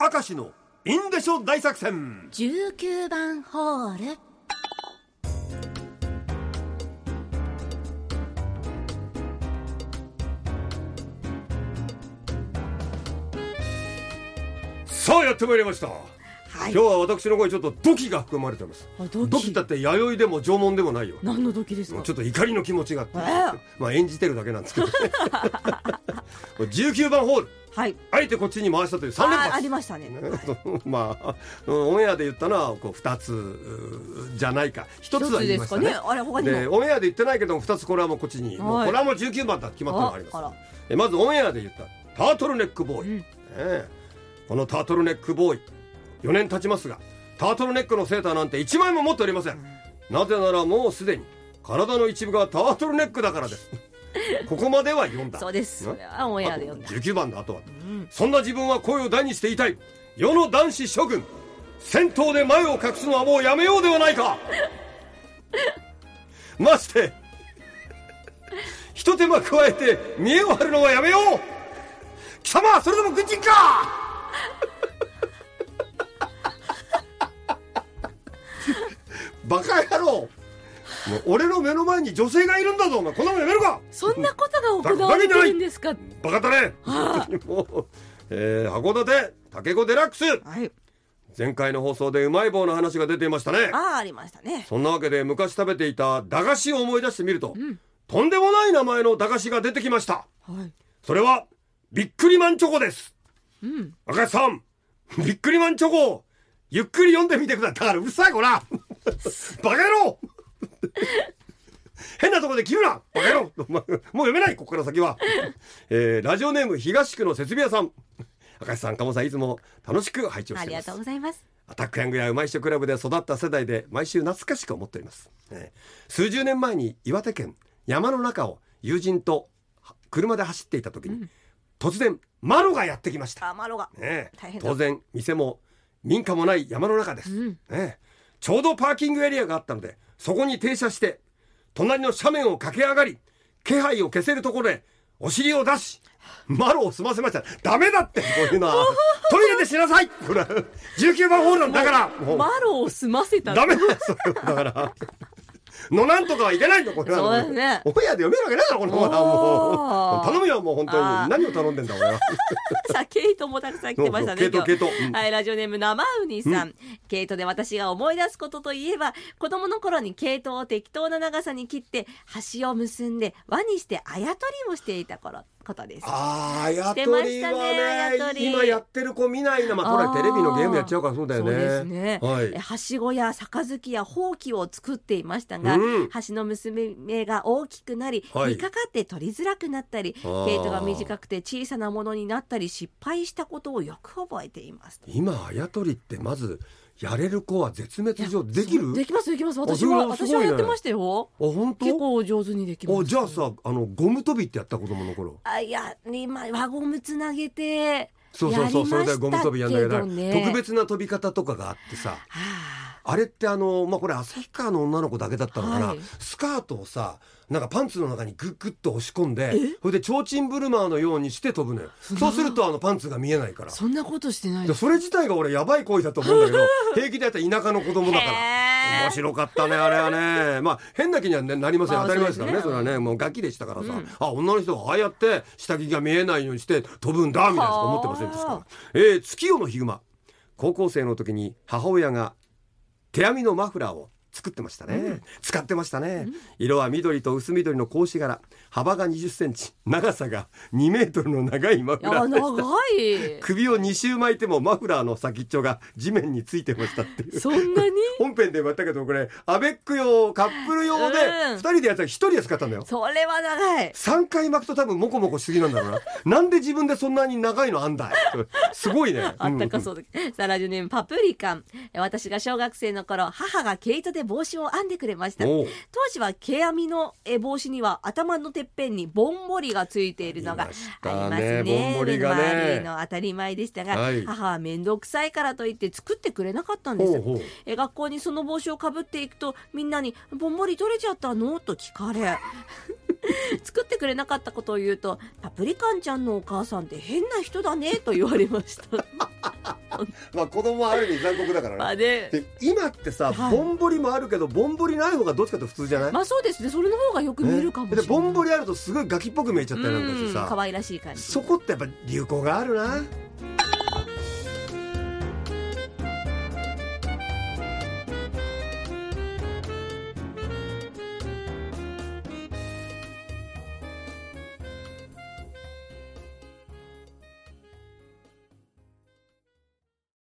明石のインデショ大作戦。19番ホール。さあやってまいりました、はい。今日は私の声ちょっとドキが含まれてます。あドキドキだって弥生でも縄文でもないよ。何の時ですか？ちょっと怒りの気持ちがあって、ええ。まあ演じてるだけなんですけど。ねこれ19番ホールはい。あえてこっちに回したという3連ああ発りましたね。まあうんオンエアで言ったのはこう2つうじゃないか。1つは言いましたね。一つですかね。あれ他にオンエアで言ってないけども2つこれはもうこっちに、はい。これはもう19番だ決まったのがあります。まずオンエアで言ったタートルネックボーイ、うん。ね。えこのタートルネックボーイ。4年経ちますがタートルネックのセーターなんて1枚も持っておりません、なぜならもうすでに体の一部がタートルネックだからですここまでは読んだ。そうです。それはオンエアで読んだ。あと19番だあとは、ん。そんな自分は声を大にして言いたい。世の男子諸君戦闘で前を隠すのはもうやめようではないか。まして一手間加えて見栄を張るのはやめよう。貴様はそれでも軍人か！バカ野郎俺の目の前に女性がいるんだぞお前。こんなもんやめるか。そんなことが行われてるんですか？バカだね。もう、えー、函館竹子デラックス。はい。前回の放送でうまい棒の話が出ていましたね。ああありましたね。そんなわけで昔食べていた駄菓子を思い出してみると、とんでもない名前の駄菓子が出てきました。はい。それはビックリマンチョコです。うん。赤石さんビックリマンチョコをゆっくり読んでみてください。だからうるさいこら。バカ野郎 変なとこで切るなバカ野郎もう読めないここから先は、えーラジオネーム東区の設備屋さん。赤石さん鴨さんいつも楽しく拝聴しています。ありがとうございます。アタックヤングやうまい人クラブで育った世代で毎週懐かしく思っております、えー数十年前に岩手県山の中を友人とは車で走っていた時に、突然マロがやってきました。あマロが。ねえ。大変だ。当然店も民家もない山の中です、うん。ねえ。ちょうどパーキングエリアがあったのでそこに停車して隣の斜面を駆け上がり気配を消せるところでお尻を出しマロを済ませました。ダメだってこういうのは。トイレでしなさい。これ19番ホールなんだから。マロを済ませた。ダメだ。よそれはだからのなんとかはいけないのこれは。そうですね。オンエアで読めるわけないだろこのままもおー。う頼むよもう本当に。何を頼んでんだ俺は。さあ、ケイトもたくさん来てましたね。ケイトケイト。うん。はい、ラジオネーム生ウニさん。ケイトで私が思い出すことといえば、子供の頃にケイトを適当な長さに切って、端を結んで輪にしてあやとりをしていた頃、ことです。ああ、やとりはねね、り今やってる子見ないな。まあ、これテレビのゲームやっちゃうからそうだよね。そうですね。はいえ。はしごや杯やほうきを作っていましたが、うん端の娘目が大きくなり、はい引っかかって取りづらくなったり、毛糸が短くて小さなものになったり失敗したことをよく覚えています。今、あやとりってまず、やれる子は絶滅状できる？できますできます。私はね。私はやってましたよ。あ、本当？結構上手にできます。あ、じゃあさ、あの、ゴム跳びってやった子供の頃。あいや今輪ゴムつなげてそうそうそう、それでゴム跳びやんだけどね。特別な飛び方とかがあってさ。はああれってあの、まあ、これ旭川の女の子だけだったのかな、はい。スカートをさなんかパンツの中にグッグッと押し込んでそれで提灯ブルマーのようにして飛ぶのよ。そうするとあのパンツが見えないから。そんなことしてないでそれ自体が俺やばい行為だと思うんだけど 平気でやったら田舎の子供だから。面白かったねあれはね。まあ変な気にはねなりません。まあ当たり前ですからねねそうれはね。もうガキでしたからさ、うん。あ女の人がああやって下着が見えないようにして飛ぶんだみたいなしか思ってませんでしたはあ。えー月夜のヒグマ。高校生の時に母親が手編みのマフラーを。作ってましたね、使ってましたね、色は緑と薄緑の格子柄。幅が20センチ。長さが2メートルの長いマフラーで長い。首を2周巻いてもマフラーの先っちょが地面についてましたっていう。そんなに？本編でもやったけどこれアベック用カップル用でうん。2人でやったら1人で使ったんだよ。それは長い。3回巻くと多分モコモコしすぎなんだろうな。なんで自分でそんなに長いのあんだい？すごいね。あったかそうだ、さあラジオネームパプリカン。私が小学生の頃母が毛糸で帽子を編んでくれました。当時は毛編みのえ帽子には頭のてっぺんにぼんぼりがついているのがありましありたねね。ぼんぼりがね。目の周りの当たり前でしたが、はい。母は面倒くさいからといって作ってくれなかったんです。え学校にその帽子をかぶっていくとみんなに「ぼんぼり取れちゃったの?」と聞かれ 作ってくれなかったことを言うと「パプリカンちゃんのお母さんって変な人だね」と言われました まあ子供はある意味残酷だからね、まあね。で今ってさ、はい。ぼんぼりもあるけどぼんぼりない方がどっちかと普通じゃない、まあそうですね。それの方がよく見えるかもしれない、でぼんぼりあるとすごいガキっぽく見えちゃったりなんかしてうんさ可愛らしい感じ。そこってやっぱ流行があるな